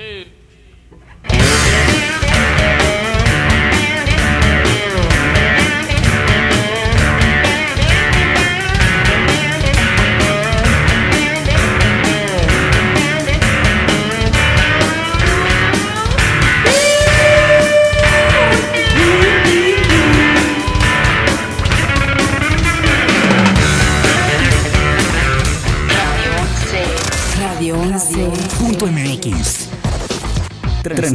two,